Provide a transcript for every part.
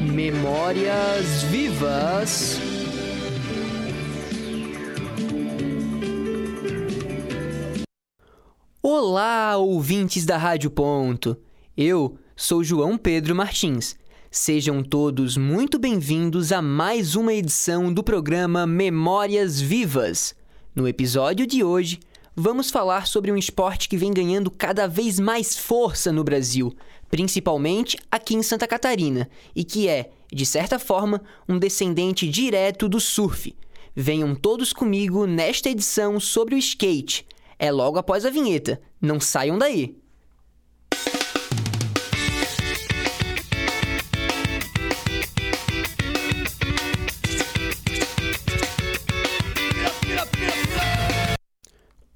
Memórias Vivas. Olá, ouvintes da Rádio Ponto. Eu sou João Pedro Martins. Sejam todos muito bem-vindos a mais uma edição do programa Memórias Vivas. No episódio de hoje, vamos falar sobre um esporte que vem ganhando cada vez mais força no Brasil, principalmente aqui em Santa Catarina, e que é, de certa forma, um descendente direto do surf. Venham todos comigo nesta edição sobre o skate. É logo após a vinheta. Não saiam daí!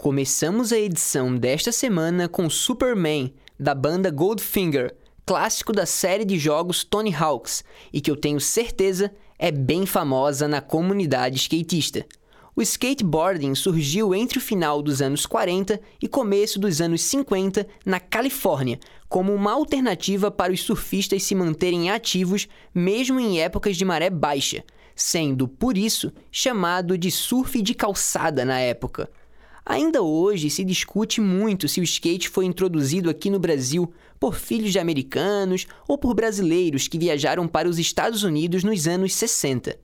Começamos a edição desta semana com Superman, da banda Goldfinger, clássico da série de jogos Tony Hawks e que eu tenho certeza é bem famosa na comunidade skatista. O skateboarding surgiu entre o final dos anos 40 e começo dos anos 50 na Califórnia, como uma alternativa para os surfistas se manterem ativos mesmo em épocas de maré baixa, sendo, por isso, chamado de surf de calçada na época. Ainda hoje se discute muito se o skate foi introduzido aqui no Brasil por filhos de americanos ou por brasileiros que viajaram para os Estados Unidos nos anos 60.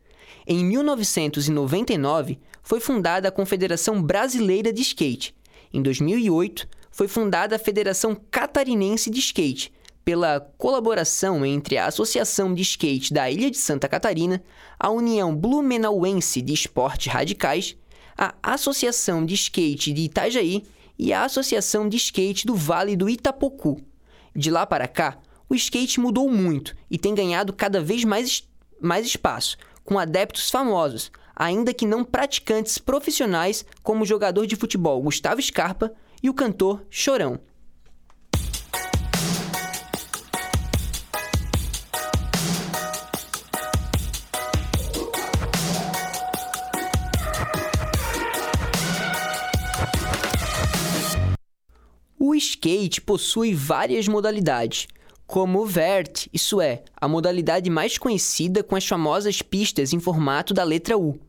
Em 1999, foi fundada a Confederação Brasileira de Skate. Em 2008, foi fundada a Federação Catarinense de Skate, pela colaboração entre a Associação de Skate da Ilha de Santa Catarina, a União Blumenauense de Esportes Radicais a Associação de Skate de Itajaí e a Associação de Skate do Vale do Itapocu. De lá para cá, o skate mudou muito e tem ganhado cada vez mais, mais espaço, com adeptos famosos, ainda que não praticantes profissionais, como o jogador de futebol Gustavo Scarpa e o cantor Chorão. Skate possui várias modalidades, como o vert, isso é, a modalidade mais conhecida com as famosas pistas em formato da letra U,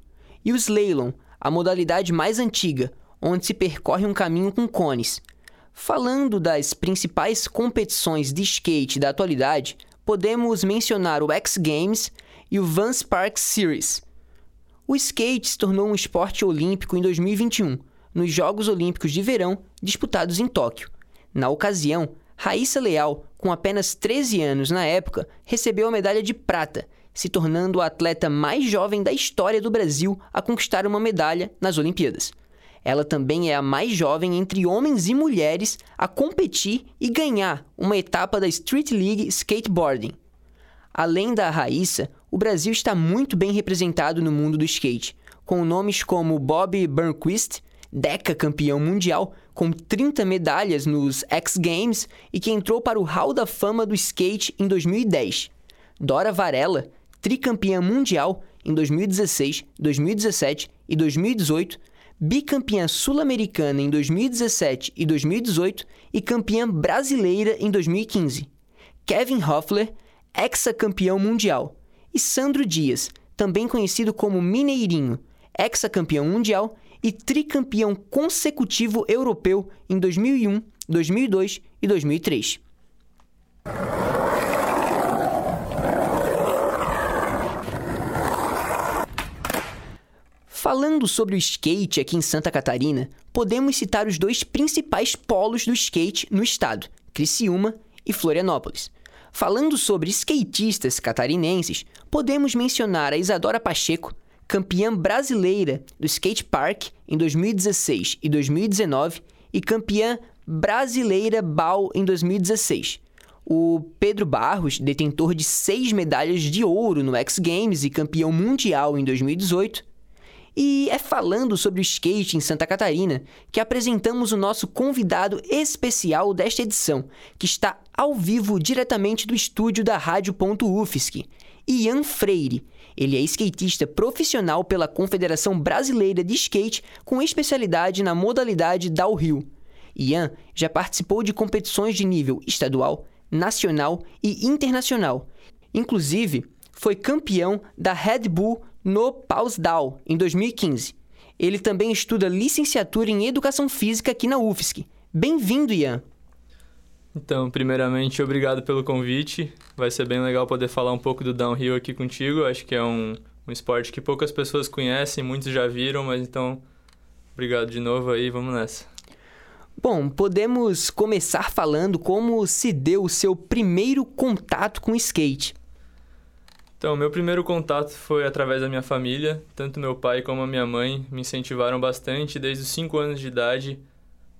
e o slalom, a modalidade mais antiga, onde se percorre um caminho com cones. Falando das principais competições de skate da atualidade, podemos mencionar o X Games e o Vans Park Series. O skate se tornou um esporte olímpico em 2021, nos Jogos Olímpicos de Verão disputados em Tóquio. Na ocasião, Raíssa Leal, com apenas 13 anos na época, recebeu a medalha de prata, se tornando a atleta mais jovem da história do Brasil a conquistar uma medalha nas Olimpíadas. Ela também é a mais jovem entre homens e mulheres a competir e ganhar uma etapa da Street League Skateboarding. Além da Raíssa, o Brasil está muito bem representado no mundo do skate, com nomes como Bob Burnquist, Deca campeão mundial, com 30 medalhas nos X Games e que entrou para o Hall da Fama do Skate em 2010. Dora Varela, tricampeã mundial em 2016, 2017 e 2018, bicampeã sul-americana em 2017 e 2018 e campeã brasileira em 2015. Kevin Hoffler, ex-campeão mundial. E Sandro Dias, também conhecido como Mineirinho, ex-campeão mundial e tricampeão consecutivo europeu em 2001, 2002 e 2003. Falando sobre o skate aqui em Santa Catarina, podemos citar os dois principais polos do skate no estado, Criciúma e Florianópolis. Falando sobre skatistas catarinenses, podemos mencionar a Isadora Pacheco, campeã brasileira do skate park em 2016 e 2019 e campeã brasileira BAL em 2016. O Pedro Barros, detentor de seis medalhas de ouro no X Games e campeão mundial em 2018. E é falando sobre o skate em Santa Catarina que apresentamos o nosso convidado especial desta edição, que está ao vivo diretamente do estúdio da Rádio.UFSC, Ian Freire ele é skatista profissional pela Confederação Brasileira de Skate com especialidade na modalidade downhill. Ian já participou de competições de nível estadual, nacional e internacional. Inclusive, foi campeão da Red Bull no Pausdal em 2015. Ele também estuda licenciatura em Educação Física aqui na UFSC. Bem-vindo, Ian! Então, primeiramente, obrigado pelo convite. Vai ser bem legal poder falar um pouco do downhill aqui contigo. Acho que é um, um esporte que poucas pessoas conhecem, muitos já viram, mas então, obrigado de novo aí, vamos nessa. Bom, podemos começar falando como se deu o seu primeiro contato com skate. Então, meu primeiro contato foi através da minha família. Tanto meu pai como a minha mãe me incentivaram bastante desde os 5 anos de idade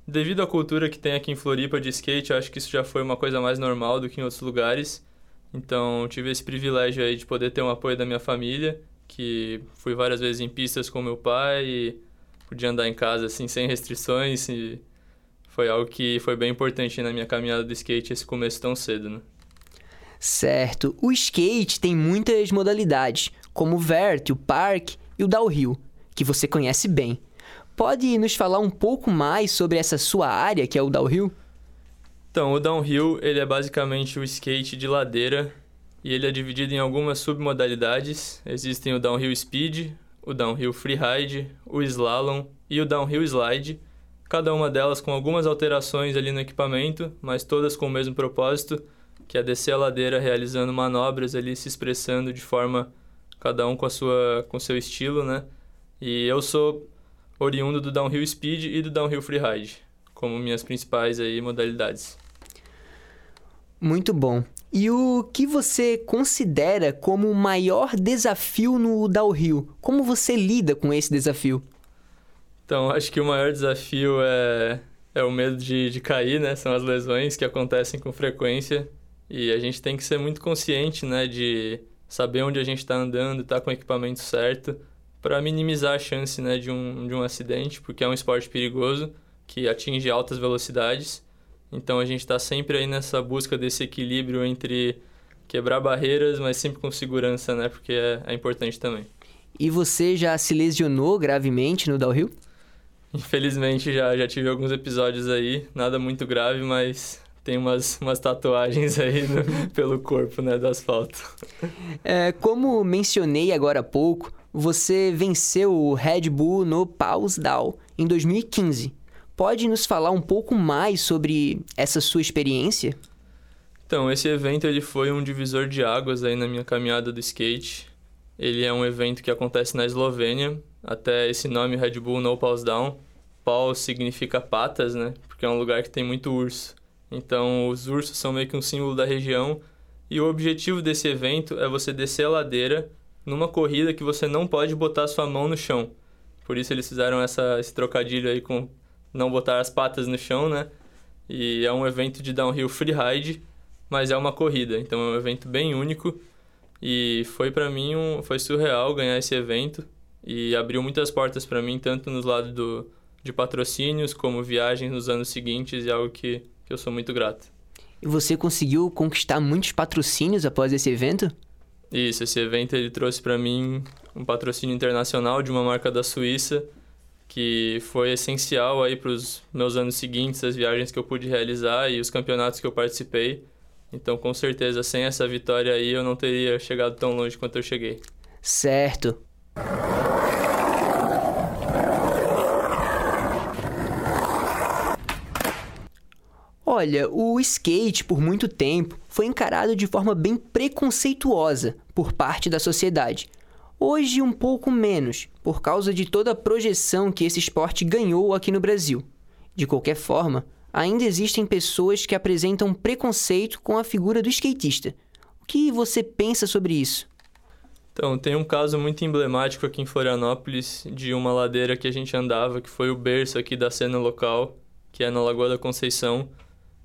Devido à cultura que tem aqui em Floripa de skate, acho que isso já foi uma coisa mais normal do que em outros lugares. Então, tive esse privilégio aí de poder ter um apoio da minha família, que fui várias vezes em pistas com meu pai e podia andar em casa assim sem restrições e foi algo que foi bem importante na minha caminhada do skate esse começo tão cedo, né? Certo. O skate tem muitas modalidades, como o vert, o park e o downhill, que você conhece bem. Pode nos falar um pouco mais sobre essa sua área, que é o downhill? Então, o downhill ele é basicamente o skate de ladeira e ele é dividido em algumas submodalidades. Existem o downhill speed, o downhill freeride, o slalom e o downhill slide. Cada uma delas com algumas alterações ali no equipamento, mas todas com o mesmo propósito, que é descer a ladeira realizando manobras ali, se expressando de forma cada um com a sua com seu estilo, né? E eu sou oriundo do downhill speed e do downhill freeride, como minhas principais aí modalidades. Muito bom. E o que você considera como o maior desafio no downhill? Como você lida com esse desafio? Então, acho que o maior desafio é, é o medo de, de cair, né? São as lesões que acontecem com frequência. E a gente tem que ser muito consciente, né? De saber onde a gente está andando, estar tá com o equipamento certo para minimizar a chance né, de, um, de um acidente, porque é um esporte perigoso que atinge altas velocidades. Então a gente está sempre aí nessa busca desse equilíbrio entre quebrar barreiras, mas sempre com segurança, né? Porque é, é importante também. E você já se lesionou gravemente no downhill? Infelizmente já, já tive alguns episódios aí, nada muito grave, mas tem umas, umas tatuagens aí no, pelo corpo, né, do asfalto. É, como mencionei agora há pouco, você venceu o Red Bull no Pausdal em 2015. Pode nos falar um pouco mais sobre essa sua experiência? Então, esse evento ele foi um divisor de águas aí na minha caminhada do skate. Ele é um evento que acontece na Eslovênia, até esse nome Red Bull No Paws Down. Paws significa patas, né? Porque é um lugar que tem muito urso. Então, os ursos são meio que um símbolo da região. E o objetivo desse evento é você descer a ladeira numa corrida que você não pode botar sua mão no chão. Por isso eles fizeram essa, esse trocadilho aí com não botar as patas no chão, né? E é um evento de downhill freeride, mas é uma corrida, então é um evento bem único. E foi para mim um, foi surreal ganhar esse evento e abriu muitas portas para mim, tanto nos lados do, de patrocínios como viagens nos anos seguintes, e é algo que, que eu sou muito grato. E você conseguiu conquistar muitos patrocínios após esse evento? Isso, esse evento ele trouxe para mim um patrocínio internacional de uma marca da Suíça que foi essencial aí para os meus anos seguintes, as viagens que eu pude realizar e os campeonatos que eu participei. Então, com certeza, sem essa vitória aí, eu não teria chegado tão longe quanto eu cheguei. Certo. Olha, o skate, por muito tempo, foi encarado de forma bem preconceituosa por parte da sociedade. Hoje, um pouco menos, por causa de toda a projeção que esse esporte ganhou aqui no Brasil. De qualquer forma, ainda existem pessoas que apresentam preconceito com a figura do skatista. O que você pensa sobre isso? Então, tem um caso muito emblemático aqui em Florianópolis de uma ladeira que a gente andava, que foi o berço aqui da cena local, que é na Lagoa da Conceição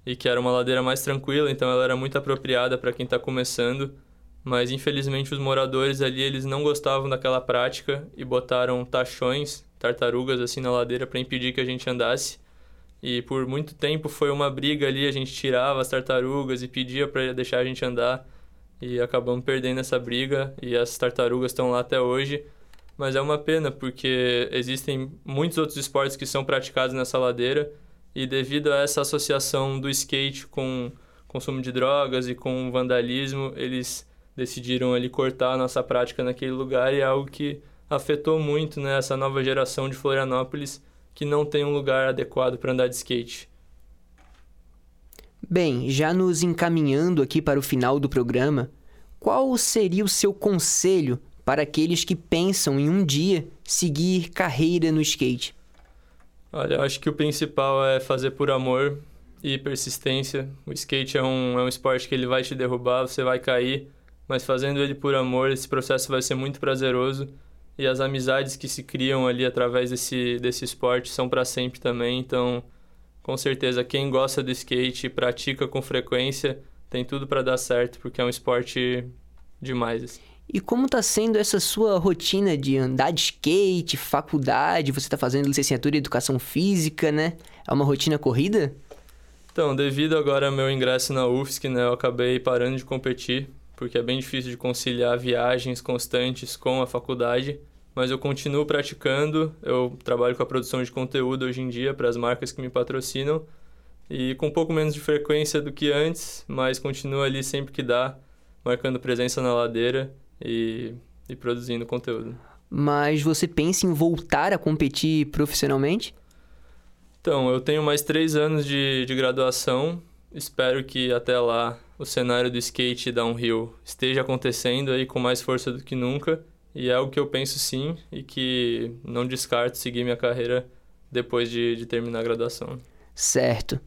e que era uma ladeira mais tranquila, então ela era muito apropriada para quem está começando. Mas infelizmente os moradores ali eles não gostavam daquela prática e botaram tachões, tartarugas assim na ladeira para impedir que a gente andasse. E por muito tempo foi uma briga ali, a gente tirava as tartarugas e pedia para deixar a gente andar. E acabamos perdendo essa briga e as tartarugas estão lá até hoje. Mas é uma pena porque existem muitos outros esportes que são praticados nessa ladeira e devido a essa associação do skate com, consumo de drogas e com vandalismo, eles decidiram ali cortar a nossa prática naquele lugar e é algo que afetou muito né, essa nova geração de Florianópolis que não tem um lugar adequado para andar de skate. Bem, já nos encaminhando aqui para o final do programa, qual seria o seu conselho para aqueles que pensam em um dia seguir carreira no skate? Olha, eu acho que o principal é fazer por amor e persistência. O skate é um, é um esporte que ele vai te derrubar, você vai cair, mas fazendo ele por amor, esse processo vai ser muito prazeroso e as amizades que se criam ali através desse, desse esporte são para sempre também. Então, com certeza, quem gosta do skate e pratica com frequência tem tudo para dar certo, porque é um esporte demais. Assim. E como está sendo essa sua rotina de andar de skate, faculdade? Você está fazendo licenciatura em educação física, né? É uma rotina corrida? Então, devido agora ao meu ingresso na UFSC, né, eu acabei parando de competir porque é bem difícil de conciliar viagens constantes com a faculdade, mas eu continuo praticando. Eu trabalho com a produção de conteúdo hoje em dia para as marcas que me patrocinam e com um pouco menos de frequência do que antes, mas continuo ali sempre que dá, marcando presença na ladeira e, e produzindo conteúdo. Mas você pensa em voltar a competir profissionalmente? Então, eu tenho mais três anos de, de graduação. Espero que até lá o cenário do skate downhill esteja acontecendo aí com mais força do que nunca. E é algo que eu penso sim e que não descarto seguir minha carreira depois de, de terminar a graduação. Certo.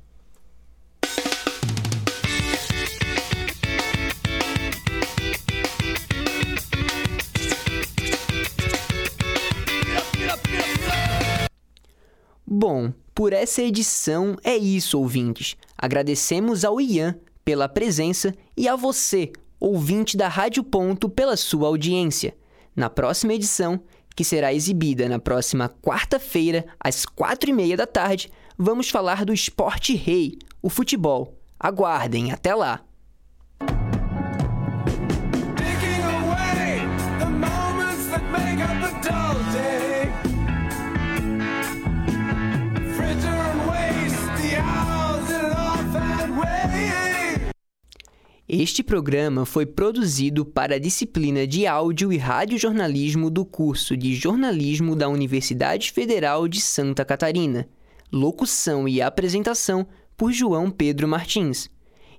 Bom, por essa edição é isso, ouvintes. Agradecemos ao Ian pela presença e a você, ouvinte da Rádio Ponto, pela sua audiência. Na próxima edição, que será exibida na próxima quarta-feira, às quatro e meia da tarde, vamos falar do esporte rei, o futebol. Aguardem, até lá! Este programa foi produzido para a disciplina de Áudio e Radiojornalismo do curso de Jornalismo da Universidade Federal de Santa Catarina. Locução e apresentação por João Pedro Martins.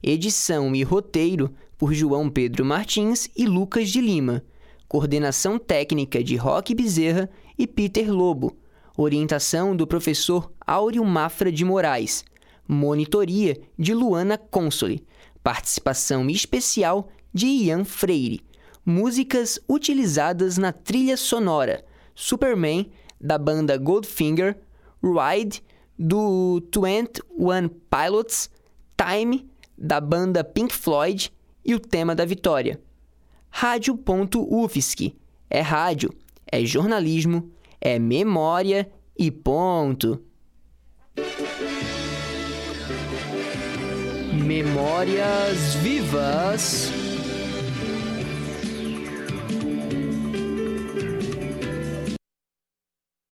Edição e roteiro por João Pedro Martins e Lucas de Lima. Coordenação técnica de Roque Bezerra e Peter Lobo. Orientação do professor Áureo Mafra de Moraes. Monitoria de Luana Consoli participação especial de Ian Freire, músicas utilizadas na trilha sonora. Superman, da banda Goldfinger, Ride, do 21 Pilots, Time, da banda Pink Floyd. E o tema da vitória. Rádio.UFSC é rádio, é jornalismo, é memória e ponto. Memórias Vivas.